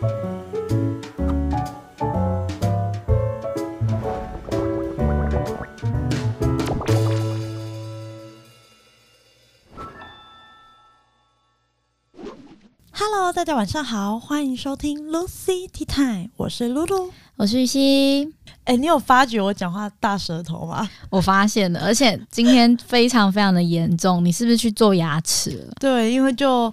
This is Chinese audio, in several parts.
Hello，大家晚上好，欢迎收听 Lucy Tea Time，我是露露，我是雨熙。哎、欸，你有发觉我讲话大舌头吗？我发现了，而且今天非常非常的严重。你是不是去做牙齿了？对，因为就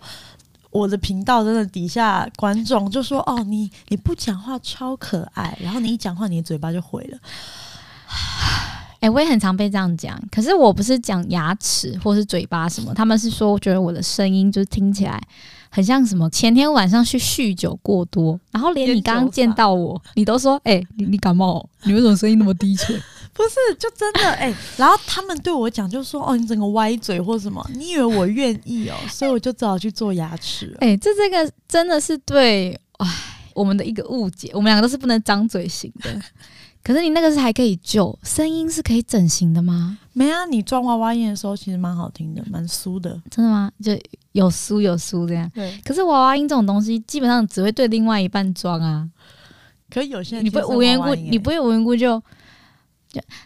我的频道真的底下观众就说：“哦，你你不讲话超可爱，然后你一讲话，你的嘴巴就毁了。”哎、欸，我也很常被这样讲，可是我不是讲牙齿或是嘴巴什么，他们是说我觉得我的声音就是听起来。很像什么？前天晚上去酗酒过多，然后连你刚刚见到我，你都说：“哎、欸，你你感冒？你为什么声音那么低沉？”不是，就真的 哎、欸。然后他们对我讲，就说：“哦，你整个歪嘴或什么？”你以为我愿意哦？所以我就只好去做牙齿。哎、欸，这这个真的是对哎我们的一个误解。我们两个都是不能张嘴型的。可是你那个是还可以救，声音是可以整形的吗？没啊，你装娃娃音的时候其实蛮好听的，蛮酥的。真的吗？就有酥有酥这样。对。可是娃娃音这种东西，基本上只会对另外一半装啊。可有些人你不会无缘故，你不会无缘故就。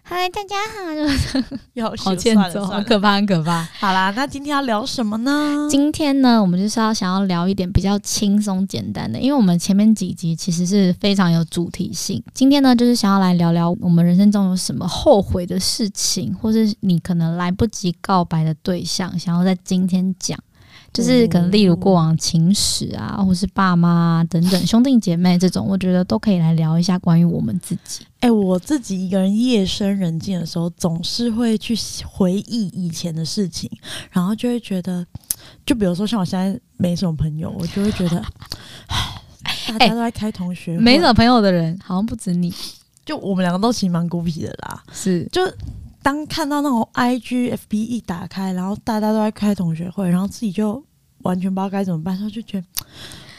嗨，大家好，就是 好欠揍，好可怕，很可怕。好啦，那今天要聊什么呢？今天呢，我们就是要想要聊一点比较轻松简单的，因为我们前面几集其实是非常有主题性。今天呢，就是想要来聊聊我们人生中有什么后悔的事情，或是你可能来不及告白的对象，想要在今天讲。就是可能例如过往情史啊，或是爸妈啊等等兄弟姐妹这种，我觉得都可以来聊一下关于我们自己。哎、欸，我自己一个人夜深人静的时候，总是会去回忆以前的事情，然后就会觉得，就比如说像我现在没什么朋友，我就会觉得，大家都在开同学，欸，没什么朋友的人好像不止你，就我们两个都其实蛮孤僻的啦。是，就当看到那种 IG、FB 一打开，然后大家都在开同学会，然后自己就完全不知道该怎么办，然后就觉得。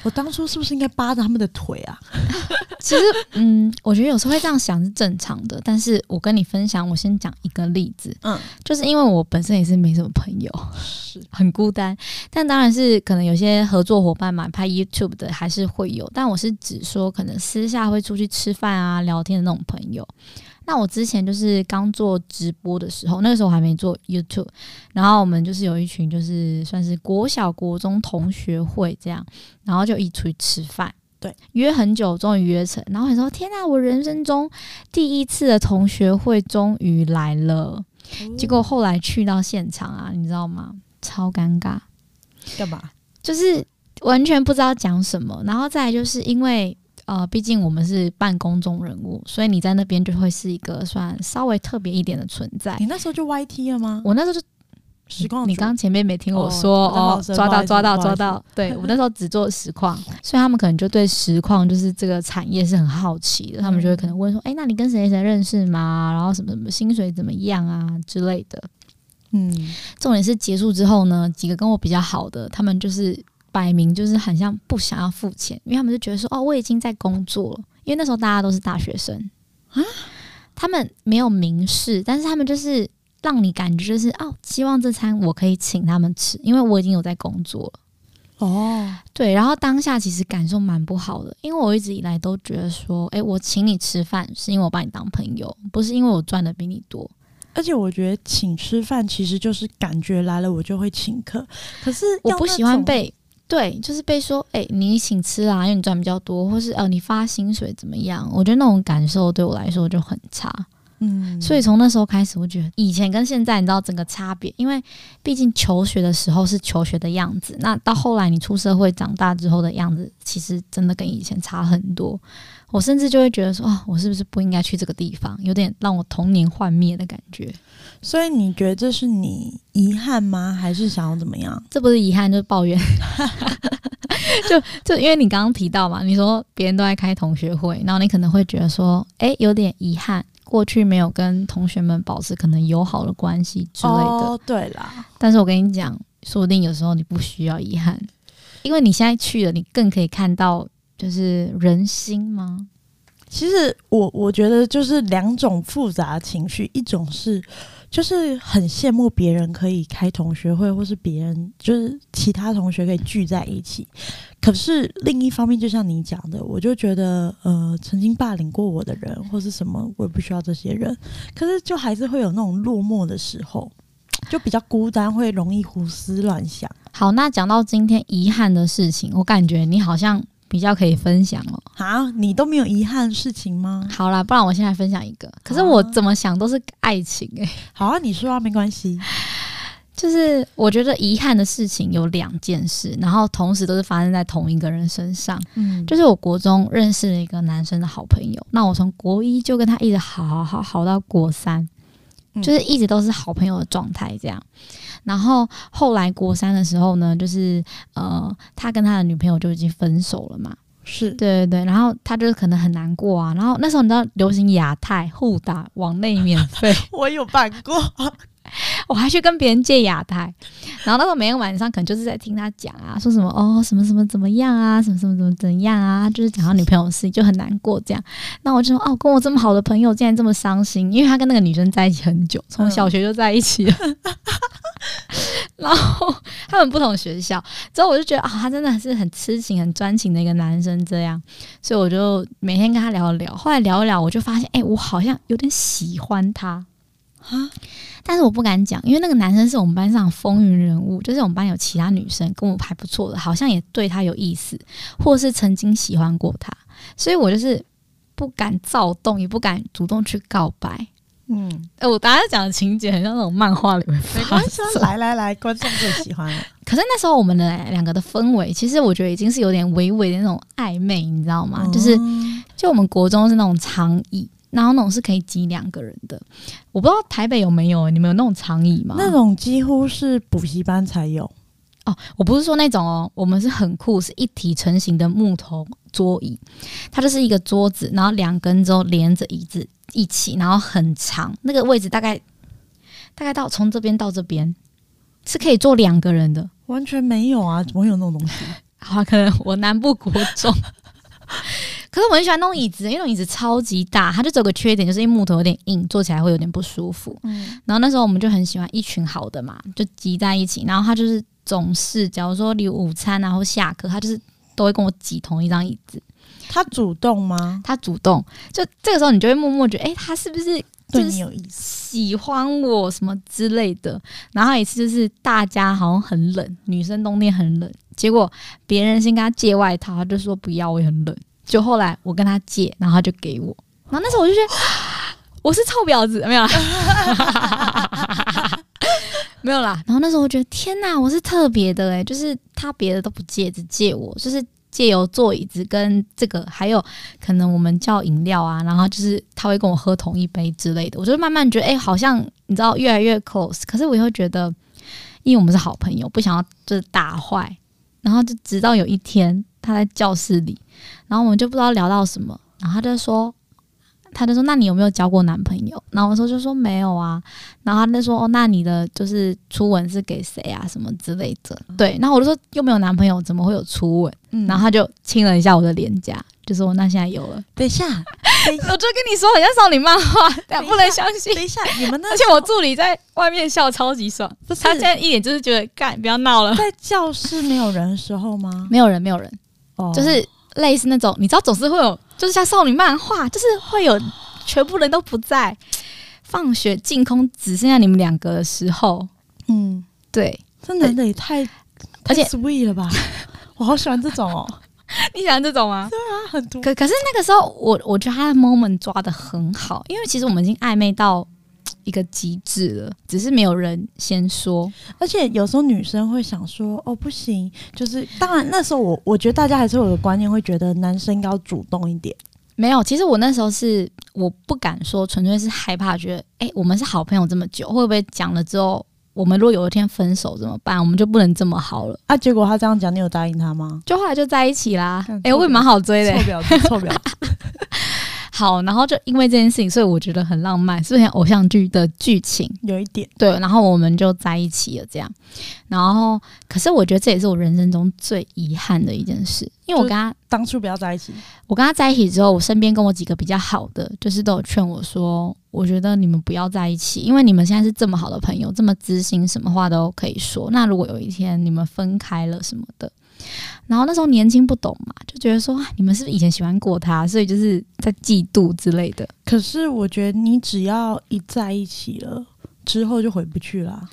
我当初是不是应该扒着他们的腿啊？其实，嗯，我觉得有时候会这样想是正常的。但是我跟你分享，我先讲一个例子，嗯，就是因为我本身也是没什么朋友，是 很孤单。但当然是可能有些合作伙伴嘛，拍 YouTube 的还是会有。但我是指说，可能私下会出去吃饭啊、聊天的那种朋友。那我之前就是刚做直播的时候，那个时候我还没做 YouTube，然后我们就是有一群就是算是国小国中同学会这样，然后就一起出去吃饭，对，约很久终于约成，然后你说天哪，我人生中第一次的同学会终于来了，结果后来去到现场啊，你知道吗？超尴尬，干嘛？就是完全不知道讲什么，然后再来就是因为。呃，毕竟我们是半公众人物，所以你在那边就会是一个算稍微特别一点的存在。你那时候就 YT 了吗？我那时候就实况。你刚刚前面没听我说哦，哦，抓到抓到抓到。对，我那时候只做实况，所以他们可能就对实况就是这个产业是很好奇的，他们就会可能问说：“哎、那你跟谁谁认识吗？然后什么什么薪水怎么样啊之类的。”嗯，重点是结束之后呢，几个跟我比较好的，他们就是。摆明就是很像不想要付钱，因为他们就觉得说哦，我已经在工作了。因为那时候大家都是大学生啊，他们没有明示，但是他们就是让你感觉就是哦，希望这餐我可以请他们吃，因为我已经有在工作了。哦，对，然后当下其实感受蛮不好的，因为我一直以来都觉得说，诶，我请你吃饭是因为我把你当朋友，不是因为我赚的比你多。而且我觉得请吃饭其实就是感觉来了我就会请客，可是我不喜欢被。对，就是被说，哎、你请吃啊，因为你赚比较多，或是呃，你发薪水怎么样？我觉得那种感受对我来说就很差。嗯，所以从那时候开始，我觉得以前跟现在，你知道整个差别，因为毕竟求学的时候是求学的样子，那到后来你出社会长大之后的样子，其实真的跟以前差很多。我甚至就会觉得说，啊，我是不是不应该去这个地方？有点让我童年幻灭的感觉。所以你觉得这是你遗憾吗？还是想要怎么样？这不是遗憾，就是抱怨。就就因为你刚刚提到嘛，你说别人都在开同学会，然后你可能会觉得说，哎，有点遗憾，过去没有跟同学们保持可能友好的关系之类的。哦，对啦。但是我跟你讲，说不定有时候你不需要遗憾，因为你现在去了，你更可以看到就是人心吗？其实我我觉得就是两种复杂情绪，一种是。就是很羡慕别人可以开同学会，或是别人就是其他同学可以聚在一起。可是另一方面，就像你讲的，我就觉得，呃，曾经霸凌过我的人或是什么，我也不需要这些人。可是就还是会有那种落寞的时候，就比较孤单，会容易胡思乱想。好，那讲到今天遗憾的事情，我感觉你好像。比较可以分享哦。好，你都没有遗憾的事情吗？好啦，不然我现在分享一个。可是我怎么想都是爱情诶、欸。好啊，你说啊，没关系。就是我觉得遗憾的事情有两件事，然后同时都是发生在同一个人身上。嗯，就是我国中认识了一个男生的好朋友，那我从国一就跟他一直好好好好到国三，就是一直都是好朋友的状态这样。然后后来国三的时候呢，就是呃，他跟他的女朋友就已经分手了嘛。是对对对，然后他就是可能很难过啊。然后那时候你知道流行亚太互打网内免费，我有办过。我还去跟别人借亚太，然后那时候每天晚上可能就是在听他讲啊，说什么哦什么什么怎么样啊，什么什么怎么怎样啊，就是讲他女朋友的事情就很难过这样。那我就说哦，跟我这么好的朋友竟然这么伤心，因为他跟那个女生在一起很久，从小学就在一起了。嗯、然后他们不同学校，之后我就觉得啊、哦，他真的是很痴情、很专情的一个男生这样，所以我就每天跟他聊一聊。后来聊一聊，我就发现哎，我好像有点喜欢他啊。但是我不敢讲，因为那个男生是我们班上风云人物，就是我们班有其他女生跟我还不错的，好像也对他有意思，或是曾经喜欢过他，所以我就是不敢躁动，也不敢主动去告白。嗯，哎、欸，我大家讲的情节很像那种漫画里面。没关系，来来来，观众最喜欢了。可是那时候我们的两个的氛围，其实我觉得已经是有点微微的那种暧昧，你知道吗？嗯、就是就我们国中是那种长椅。然后那种是可以挤两个人的，我不知道台北有没有，你们有那种长椅吗？那种几乎是补习班才有哦。我不是说那种哦，我们是很酷，是一体成型的木头桌椅，它就是一个桌子，然后两根之后连着椅子一起，然后很长，那个位置大概大概到从这边到这边是可以坐两个人的。完全没有啊，怎么会有那种东西？好，可能我南部国中。可是我很喜欢那种椅子，因为那种椅子超级大，它就只有个缺点，就是因为木头有点硬，坐起来会有点不舒服。嗯，然后那时候我们就很喜欢一群好的嘛，就挤在一起。然后他就是总是，假如说你午餐然后下课，他就是都会跟我挤同一张椅子。他主动吗？他主动。就这个时候，你就会默默觉得，哎、欸，他是不是对你有意思，喜欢我什么之类的？然后一次就是大家好像很冷，女生冬天很冷，结果别人先跟他借外套，他就说不要，我也很冷。就后来我跟他借，然后他就给我，然后那时候我就觉得 我是臭婊子，没有啦，没有啦。然后那时候我觉得天哪，我是特别的诶，就是他别的都不借，只借我，就是借由坐椅子跟这个，还有可能我们叫饮料啊，然后就是他会跟我喝同一杯之类的。我就慢慢觉得，哎，好像你知道越来越 close。可是我又觉得，因为我们是好朋友，不想要就是打坏。然后就直到有一天，他在教室里。然后我们就不知道聊到什么，然后他就说，他就说，那你有没有交过男朋友？然后我说就说没有啊。然后他就说，哦，那你的就是初吻是给谁啊？什么之类的。对。然后我就说又没有男朋友，怎么会有初吻？嗯。然后他就亲了一下我的脸颊，就说那现在有了。等一下，等一下我就跟你说，很像少女漫画，但 不能相信。等一下，你们那而且我助理在外面笑超级爽，他现在一脸就是觉得干，不要闹了。在教室没有人的时候吗？没有人，没有人。哦，就是。类似那种，你知道，总是会有，就是像少女漫画，就是会有全部人都不在，放学净空，只剩下你们两个的时候，嗯，对，这男的也太，而且 sweet 了吧，我好喜欢这种哦，你喜欢这种吗？对啊，很多。可可是那个时候，我我觉得他的 moment 抓的很好，因为其实我们已经暧昧到。一个极致了，只是没有人先说，而且有时候女生会想说：“哦，不行。”就是当然那时候我我觉得大家还是有个观念，会觉得男生要主动一点。没有，其实我那时候是我不敢说，纯粹是害怕，觉得哎，我们是好朋友这么久，会不会讲了之后，我们如果有一天分手怎么办？我们就不能这么好了啊？结果他这样讲，你有答应他吗？就后来就在一起啦。哎，我也蛮好追的，臭婊子，臭婊子。好，然后就因为这件事情，所以我觉得很浪漫，是不是像偶像剧的剧情？有一点对，然后我们就在一起了，这样。然后，可是我觉得这也是我人生中最遗憾的一件事，因为我跟他当初不要在一起。我跟他在一起之后，我身边跟我几个比较好的，就是都有劝我说，我觉得你们不要在一起，因为你们现在是这么好的朋友，这么知心，什么话都可以说。那如果有一天你们分开了什么的。然后那时候年轻不懂嘛，就觉得说你们是不是以前喜欢过他，所以就是在嫉妒之类的。可是我觉得你只要一在一起了，之后就回不去了。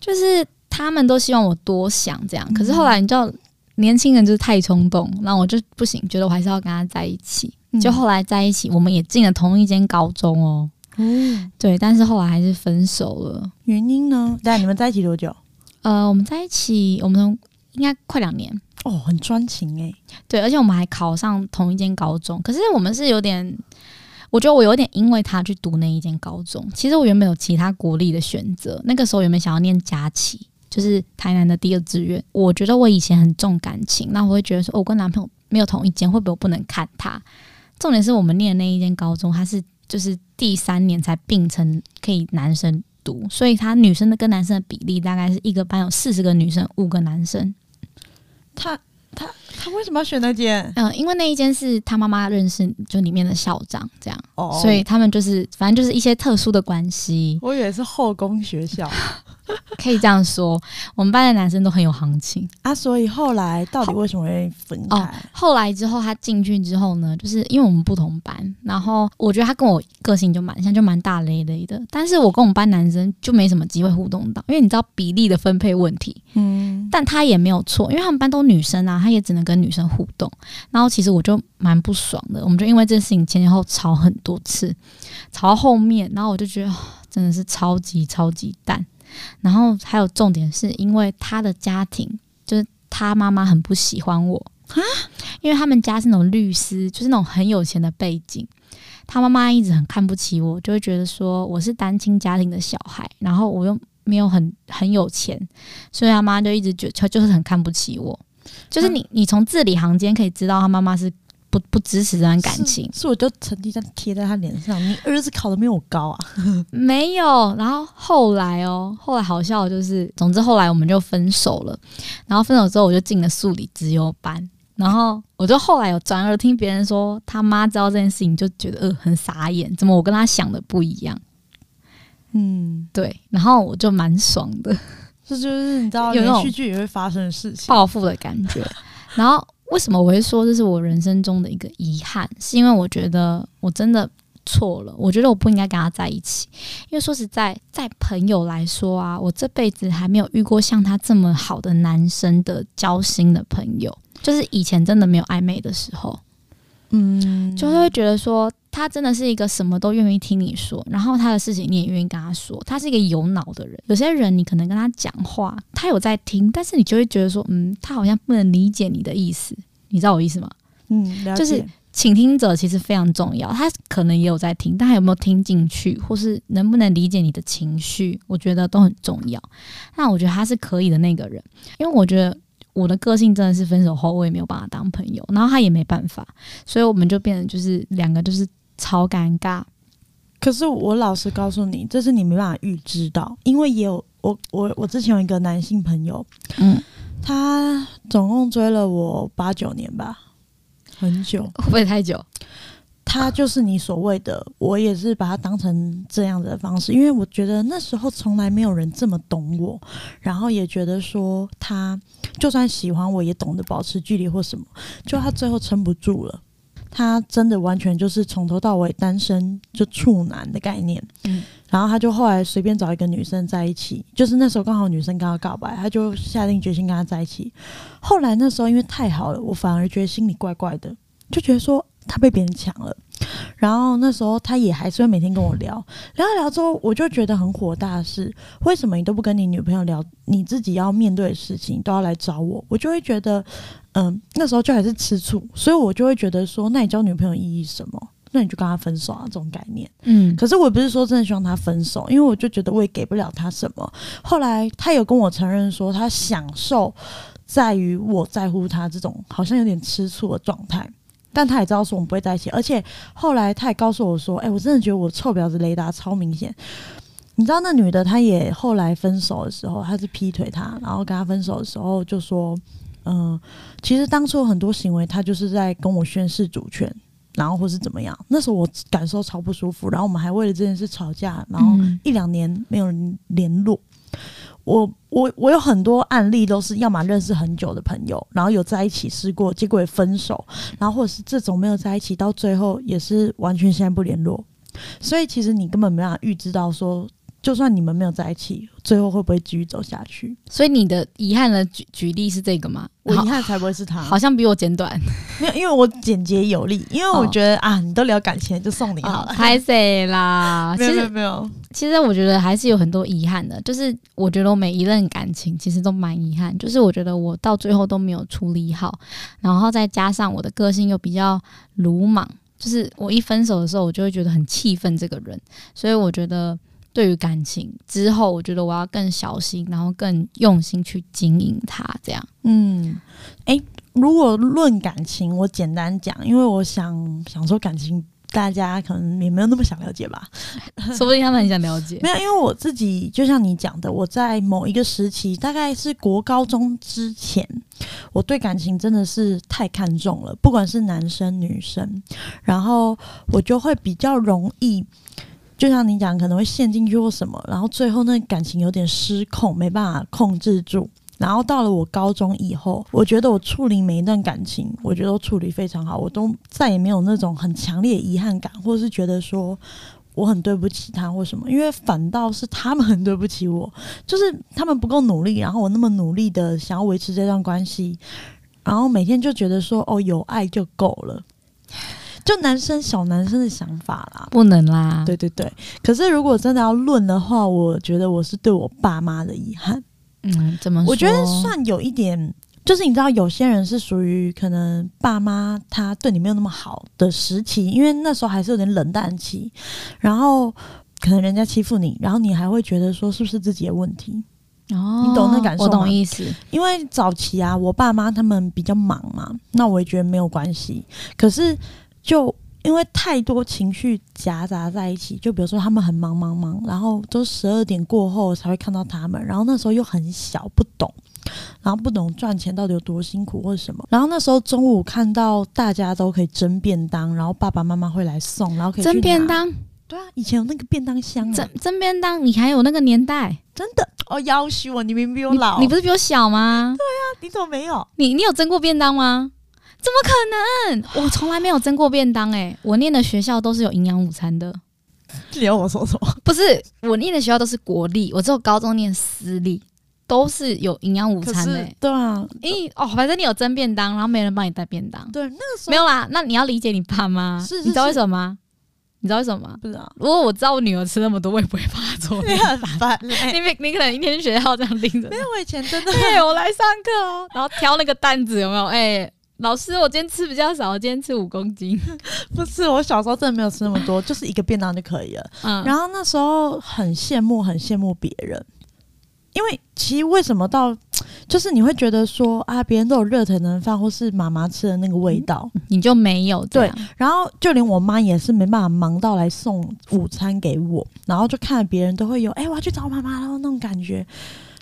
就是他们都希望我多想这样，可是后来你知道，年轻人就是太冲动，然后我就不行，觉得我还是要跟他在一起。就后来在一起，我们也进了同一间高中哦。嗯，对，但是后来还是分手了。原因呢？但你们在一起多久？呃，我们在一起，我们。应该快两年哦，很专情诶。对，而且我们还考上同一间高中。可是我们是有点，我觉得我有点因为他去读那一间高中。其实我原本有其他国立的选择，那个时候原本想要念佳琪，就是台南的第二志愿。我觉得我以前很重感情，那我会觉得说，哦，我跟男朋友没有同一间，会不会我不能看他？重点是我们念的那一间高中，他是就是第三年才并成可以男生读，所以他女生的跟男生的比例大概是一个班有四十个女生，五个男生。他他他为什么要选那间？嗯，因为那一间是他妈妈认识，就里面的校长这样，哦，所以他们就是反正就是一些特殊的关系。我以为是后宫学校。可以这样说，我们班的男生都很有行情啊。所以后来到底为什么会分开？哦，后来之后他进去之后呢，就是因为我们不同班，然后我觉得他跟我个性就蛮像，就蛮大咧咧的。但是我跟我们班男生就没什么机会互动到，因为你知道比例的分配问题。嗯，但他也没有错，因为他们班都女生啊，他也只能跟女生互动。然后其实我就蛮不爽的，我们就因为这件事情前前后吵很多次，吵到后面，然后我就觉得真的是超级超级淡。然后还有重点是因为他的家庭，就是他妈妈很不喜欢我啊，因为他们家是那种律师，就是那种很有钱的背景，他妈妈一直很看不起我，就会觉得说我是单亲家庭的小孩，然后我又没有很很有钱，所以他妈就一直觉就就是很看不起我，就是你你从字里行间可以知道他妈妈是。不不支持这段感情，是，是我就成绩这样贴在他脸上。你儿子考的没有我高啊？没有。然后后来哦，后来好笑就是，总之后来我们就分手了。然后分手之后，我就进了数理资优班。然后我就后来有转而听别人说，他妈知道这件事情，就觉得呃很傻眼，怎么我跟他想的不一样？嗯，对。然后我就蛮爽的，这就是你知道，连续剧也会发生的事情，报复的感觉。然后。为什么我会说这是我人生中的一个遗憾？是因为我觉得我真的错了，我觉得我不应该跟他在一起。因为说实在，在朋友来说啊，我这辈子还没有遇过像他这么好的男生的交心的朋友。就是以前真的没有暧昧的时候，嗯，就是会觉得说他真的是一个什么都愿意听你说，然后他的事情你也愿意跟他说。他是一个有脑的人。有些人你可能跟他讲话，他有在听，但是你就会觉得说，嗯，他好像不能理解你的意思。你知道我意思吗？嗯，了解。就是倾听者其实非常重要，他可能也有在听，但他有没有听进去，或是能不能理解你的情绪，我觉得都很重要。那我觉得他是可以的那个人，因为我觉得我的个性真的是分手后我也没有办法当朋友，然后他也没办法，所以我们就变成就是两个就是超尴尬。可是我老实告诉你，这是你没办法预知到，因为也有我我我之前有一个男性朋友，嗯。他总共追了我八九年吧，很久，会不会太久？他就是你所谓的，我也是把他当成这样子的方式，因为我觉得那时候从来没有人这么懂我，然后也觉得说他就算喜欢我也懂得保持距离或什么，就他最后撑不住了。他真的完全就是从头到尾单身，就处男的概念。嗯，然后他就后来随便找一个女生在一起，就是那时候刚好女生跟他告白，他就下定决心跟他在一起。后来那时候因为太好了，我反而觉得心里怪怪的，就觉得说他被别人抢了。然后那时候他也还是会每天跟我聊，聊一聊之后，我就觉得很火大的是，为什么你都不跟你女朋友聊你自己要面对的事情，都要来找我？我就会觉得。嗯，那时候就还是吃醋，所以我就会觉得说，那你交女朋友意义什么？那你就跟他分手啊，这种概念。嗯，可是我不是说真的希望他分手，因为我就觉得我也给不了他什么。后来他有跟我承认说，他享受在于我在乎他这种好像有点吃醋的状态。但他也知道说我们不会在一起，而且后来他也告诉我说：“哎、欸，我真的觉得我臭婊子雷达超明显。”你知道那女的，她也后来分手的时候，她是劈腿他，然后跟他分手的时候就说：“嗯、呃，其实当初很多行为，他就是在跟我宣示主权，然后或是怎么样。那时候我感受超不舒服，然后我们还为了这件事吵架，然后一两年没有人联络。”我我我有很多案例，都是要么认识很久的朋友，然后有在一起试过，结果也分手，然后或者是这种没有在一起，到最后也是完全现在不联络。所以其实你根本没办法预知到说。就算你们没有在一起，最后会不会继续走下去？所以你的遗憾的举举例是这个吗？我遗憾才不会是他，好像比我简短。没有，因为我简洁有力。因为我觉得、哦、啊，你都聊感情，就送你好了。太谢 啦！没有没有没有。其实我觉得还是有很多遗憾的。就是我觉得我每一任感情其实都蛮遗憾。就是我觉得我到最后都没有处理好，然后再加上我的个性又比较鲁莽，就是我一分手的时候，我就会觉得很气愤这个人。所以我觉得。对于感情之后，我觉得我要更小心，然后更用心去经营它。这样，嗯，诶，如果论感情，我简单讲，因为我想想说感情，大家可能也没有那么想了解吧，说不定他们很想了解。没有，因为我自己就像你讲的，我在某一个时期，大概是国高中之前，我对感情真的是太看重了，不管是男生女生，然后我就会比较容易。就像你讲，可能会陷进去或什么，然后最后那感情有点失控，没办法控制住。然后到了我高中以后，我觉得我处理每一段感情，我觉得都处理非常好，我都再也没有那种很强烈遗憾感，或者是觉得说我很对不起他或什么，因为反倒是他们很对不起我，就是他们不够努力，然后我那么努力的想要维持这段关系，然后每天就觉得说哦，有爱就够了。就男生小男生的想法啦，不能啦。对对对，可是如果真的要论的话，我觉得我是对我爸妈的遗憾。嗯，怎么说？我觉得算有一点，就是你知道，有些人是属于可能爸妈他对你没有那么好的时期，因为那时候还是有点冷淡期，然后可能人家欺负你，然后你还会觉得说是不是自己的问题？哦，你懂那感受吗？我懂意思。因为早期啊，我爸妈他们比较忙嘛，那我也觉得没有关系。可是。就因为太多情绪夹杂在一起，就比如说他们很忙忙忙，然后都十二点过后才会看到他们，然后那时候又很小不懂，然后不懂赚钱到底有多辛苦或者什么，然后那时候中午看到大家都可以蒸便当，然后爸爸妈妈会来送，然后可以蒸便当，对啊，以前有那个便当箱啊，蒸蒸便当，你还有那个年代，真的哦，要挟我，你明明比我老你，你不是比我小吗？对啊，你怎么没有？你你有蒸过便当吗？怎么可能？我从来没有蒸过便当诶、欸，我念的学校都是有营养午餐的。你要我说什么？不是，我念的学校都是国立，我只有高中念私立，都是有营养午餐的、欸。对啊，咦哦，反正你有蒸便当，然后没人帮你带便当。对，那个时候没有啦。那你要理解你爸妈，是是是，你知道为什么吗？你知道为什么吗？不知道。如果我知道我女儿吃那么多，我也不会帮她做。你很烦，你你可能一天去学校这样盯着。没有，我以前真的。对，我来上课哦，然后挑那个担子有没有？哎、欸。老师，我今天吃比较少，我今天吃五公斤。不是，我小时候真的没有吃那么多，就是一个便当就可以了。嗯，然后那时候很羡慕，很羡慕别人，因为其实为什么到，就是你会觉得说啊，别人都有热腾腾饭，或是妈妈吃的那个味道，嗯、你就没有。对，然后就连我妈也是没办法忙到来送午餐给我，然后就看别人都会有，哎、欸，我要去找妈妈，然后那种感觉。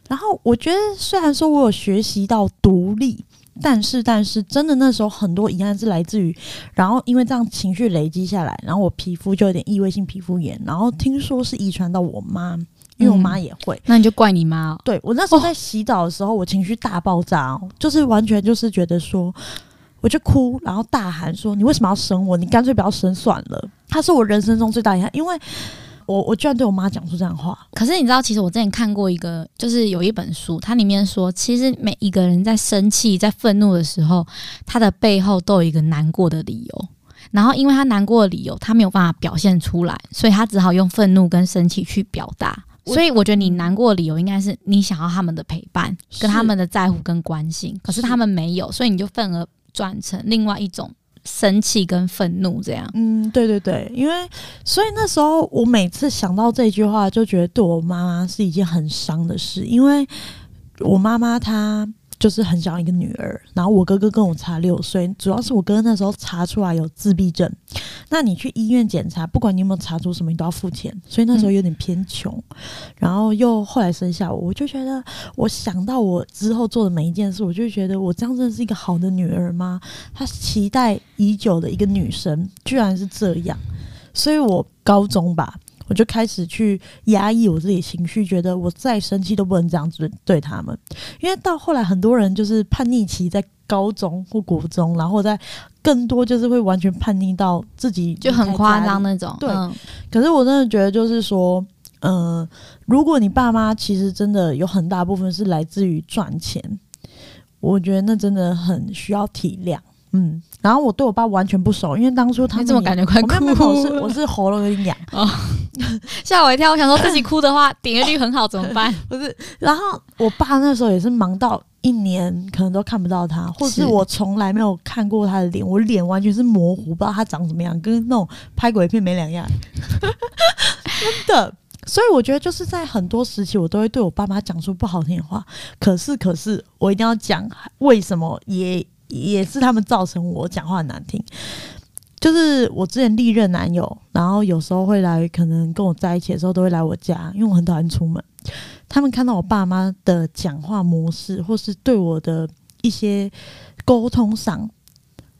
然后我觉得，虽然说我有学习到独立。但是，但是，真的那时候很多遗憾是来自于，然后因为这样情绪累积下来，然后我皮肤就有点异位性皮肤炎，然后听说是遗传到我妈，因为我妈也会。嗯，那你就怪你妈哦。对，我那时候在洗澡的时候，我情绪大爆炸哦，就是完全就是觉得说，我就哭，然后大喊说：“你为什么要生我？你干脆不要生算了。”他是我人生中最大遗憾，因为。我我居然对我妈讲出这样的话，可是你知道，其实我之前看过一个，就是有一本书，它里面说，其实每一个人在生气、在愤怒的时候，他的背后都有一个难过的理由。然后，因为他难过的理由，他没有办法表现出来，所以他只好用愤怒跟生气去表达。所以，我觉得你难过的理由应该是你想要他们的陪伴，跟他们的在乎跟关心，可是他们没有，所以你就愤而转成另外一种。生气跟愤怒这样，嗯，对对对，因为所以那时候我每次想到这句话，就觉得对我妈妈是一件很伤的事，因为我妈妈她就是很想要一个女儿，然后我哥哥跟我差六岁，主要是我哥哥那时候查出来有自闭症，那你去医院检查，不管你有没有查出什么，你都要付钱，所以那时候有点偏穷，然后又后来生下我，我就觉得，我想到我之后做的每一件事，我就觉得我这样真的是一个好的女儿吗？她期待已久的一个女生，居然是这样，所以我高中吧。我就开始去压抑我自己情绪，觉得我再生气都不能这样子对他们，因为到后来很多人就是叛逆期在高中或国中，然后在更多就是会完全叛逆到自己就很夸张那种。对，嗯、可是我真的觉得就是说，嗯、呃，如果你爸妈其实真的有很大部分是来自于赚钱，我觉得那真的很需要体谅。嗯，然后我对我爸完全不熟，因为当初他怎么感觉快哭？我是我是喉咙有点痒哦，吓我一跳。我想说自己哭的话，点阅率很好怎么办？不是，然后我爸那时候也是忙到一年可能都看不到他，或是我从来没有看过他的脸，我脸完全是模糊，不知道他长什么样，跟那种拍鬼片没两样。真的，所以我觉得就是在很多时期，我都会对我爸妈讲出不好听的话。可是，可是我一定要讲为什么也。也是他们造成我讲话很难听，就是我之前历任男友，然后有时候会来，可能跟我在一起的时候都会来我家，因为我很讨厌出门。他们看到我爸妈的讲话模式，或是对我的一些沟通上。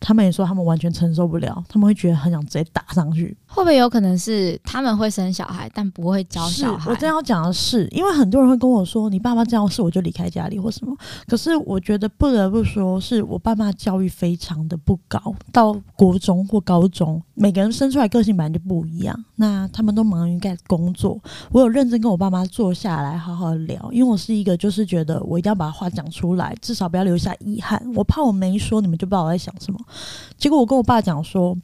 他们也说他们完全承受不了，他们会觉得很想直接打上去。会不会有可能是他们会生小孩，但不会教小孩？我正要讲的是，因为很多人会跟我说：“你爸妈这样是我就离开家里或什么。”可是我觉得不得不说，是我爸妈教育非常的不高。到国中或高中，每个人生出来个性本来就不一样。那他们都忙于干工作。我有认真跟我爸妈坐下来好好聊，因为我是一个就是觉得我一定要把话讲出来，至少不要留下遗憾。我怕我没说，你们就不知道我在想什么。结果我跟我爸讲说：“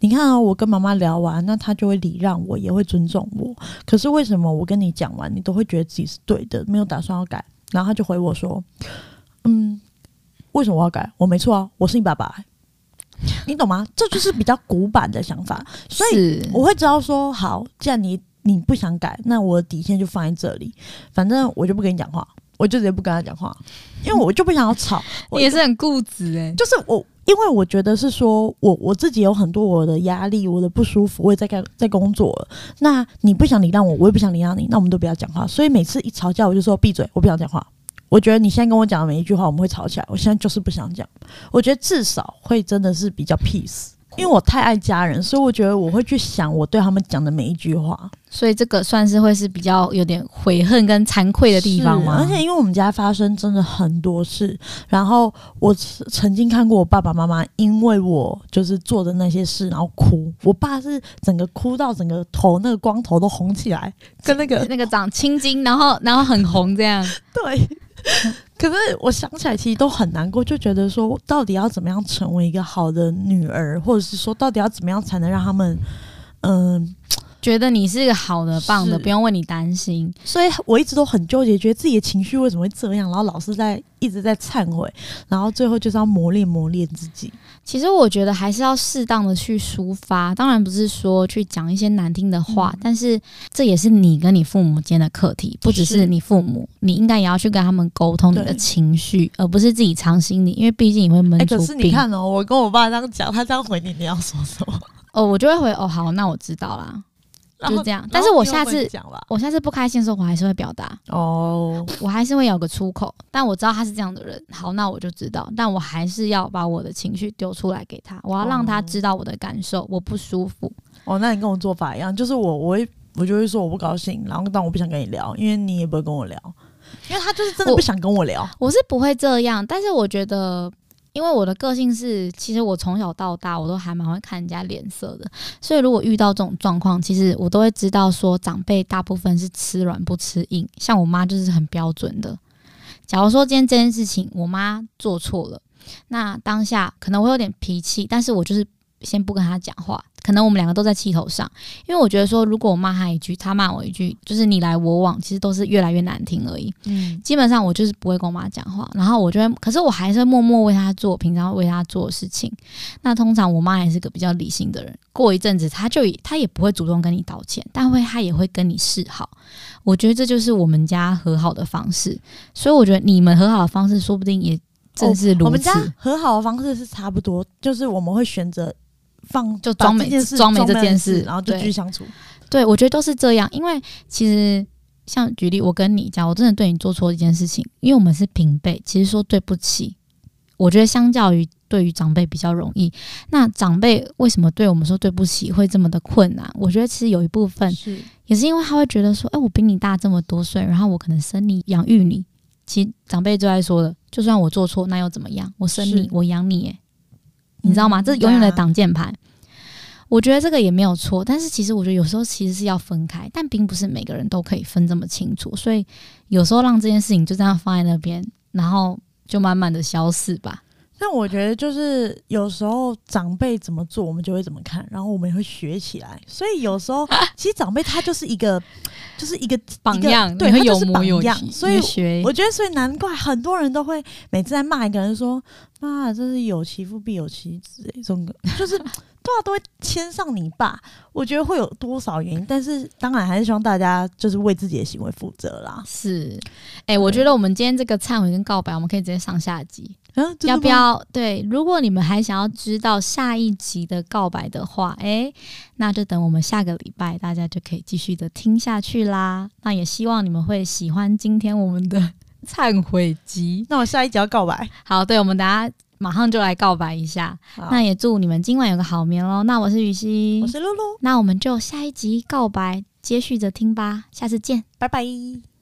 你看啊，我跟妈妈聊完，那他就会礼让我，也会尊重我。可是为什么我跟你讲完，你都会觉得自己是对的，没有打算要改？”然后他就回我说：“嗯，为什么我要改？我没错啊，我是你爸爸欸，你懂吗？这就是比较古板的想法，所以我会知道说，好，既然你你不想改，那我的底线就放在这里，反正我就不跟你讲话，我就直接不跟他讲话，因为我就不想要吵。我也是很固执欸，就是我。”因为我觉得是说，我我自己有很多我的压力，我的不舒服，我也在干在工作。那你不想礼让我，我也不想礼让你，那我们都不要讲话。所以每次一吵架，我就说闭嘴，我不想讲话。我觉得你现在跟我讲的每一句话，我们会吵起来。我现在就是不想讲。我觉得至少会真的是比较 peace。因为我太爱家人，所以我觉得我会去想我对他们讲的每一句话，所以这个算是会是比较有点悔恨跟惭愧的地方吗？而且因为我们家发生真的很多事，然后我曾经看过我爸爸妈妈因为我就是做的那些事，然后哭。我爸是整个哭到整个头那个光头都红起来，跟那个那个长青筋，然后然后很红这样。对。可是我想起来，其实都很难过，就觉得说，到底要怎么样成为一个好的女儿，或者是说，到底要怎么样才能让他们，嗯、觉得你是一个好的、棒的，不用为你担心。所以我一直都很纠结，觉得自己的情绪为什么会这样，然后老是在一直在忏悔，然后最后就是要磨练磨练自己。其实我觉得还是要适当的去抒发，当然不是说去讲一些难听的话，嗯、但是这也是你跟你父母间的课题，不只是你父母，你应该也要去跟他们沟通你的情绪，而不是自己藏心里，因为毕竟你会闷出病。欸、可是你看哦，我跟我爸这样讲，他这样回你，你要说什么？哦，我就会回哦，好，那我知道啦。就这样，但是我下次我下次不开心的时候，我还是会表达哦，我还是会有个出口。但我知道他是这样的人，好，那我就知道。但我还是要把我的情绪丢出来给他，我要让他知道我的感受，我不舒服。哦，那你跟我做法一样，就是我我会我就会说我不高兴，然后但我不想跟你聊，因为你也不会跟我聊，因为他就是真的不想跟我聊。我，我是不会这样，但是我觉得。因为我的个性是，其实我从小到大我都还蛮会看人家脸色的，所以如果遇到这种状况，其实我都会知道说长辈大部分是吃软不吃硬，像我妈就是很标准的。假如说今天这件事情我妈做错了，那当下可能会有点脾气，但是我就是先不跟他讲话。可能我们两个都在气头上，因为我觉得说，如果我骂他一句，他骂我一句，就是你来我往，其实都是越来越难听而已。嗯，基本上我就是不会跟我妈讲话，然后我就会，可是我还是默默为他做平常为他做的事情。那通常我妈也是个比较理性的人，过一阵子他就他也不会主动跟你道歉，但会他也会跟你示好。我觉得这就是我们家和好的方式，所以我觉得你们和好的方式说不定也正是如此。哦，我们家和好的方式是差不多，就是我们会选择。放就装没装没这件事，然后就继续相处。对，我觉得都是这样。因为其实像举例，我跟你讲，我真的对你做错一件事情，因为我们是平辈，其实说对不起，我觉得相较于对于长辈比较容易。那长辈为什么对我们说对不起会这么的困难？我觉得其实有一部分是也是因为他会觉得说，哎，我比你大这么多岁，然后我可能生你养育你。其实长辈最爱说的，就算我做错，那又怎么样？我生你，我养你，哎。你知道吗？这是永远的挡箭牌。嗯，我觉得这个也没有错，但是其实我觉得有时候其实是要分开，但并不是每个人都可以分这么清楚，所以有时候让这件事情就这样放在那边，然后就慢慢的消逝吧。但我觉得就是有时候长辈怎么做，我们就会怎么看，然后我们也会学起来。所以有时候 其实长辈他就是一个，就是一个榜样，对，他就是榜样。所以学我觉得，所以难怪很多人都会每次在骂一个人说：“妈，这是有其父必有其子。”哎，这种 就是多少都会牵上你爸。我觉得会有多少原因，但是当然还是希望大家就是为自己的行为负责啦。是，哎、欸，我觉得我们今天这个忏悔跟告白，我们可以直接上下集。嗯，要不要？对，如果你们还想要知道下一集的告白的话，哎、欸，那就等我们下个礼拜，大家就可以继续的听下去啦。那也希望你们会喜欢今天我们的 忏悔集。那我下一集要告白。好，对，我们大家马上就来告白一下。那也祝你们今晚有个好眠喽。那我是雨欣，我是露露。那我们就下一集告白接续着听吧。下次见，拜拜。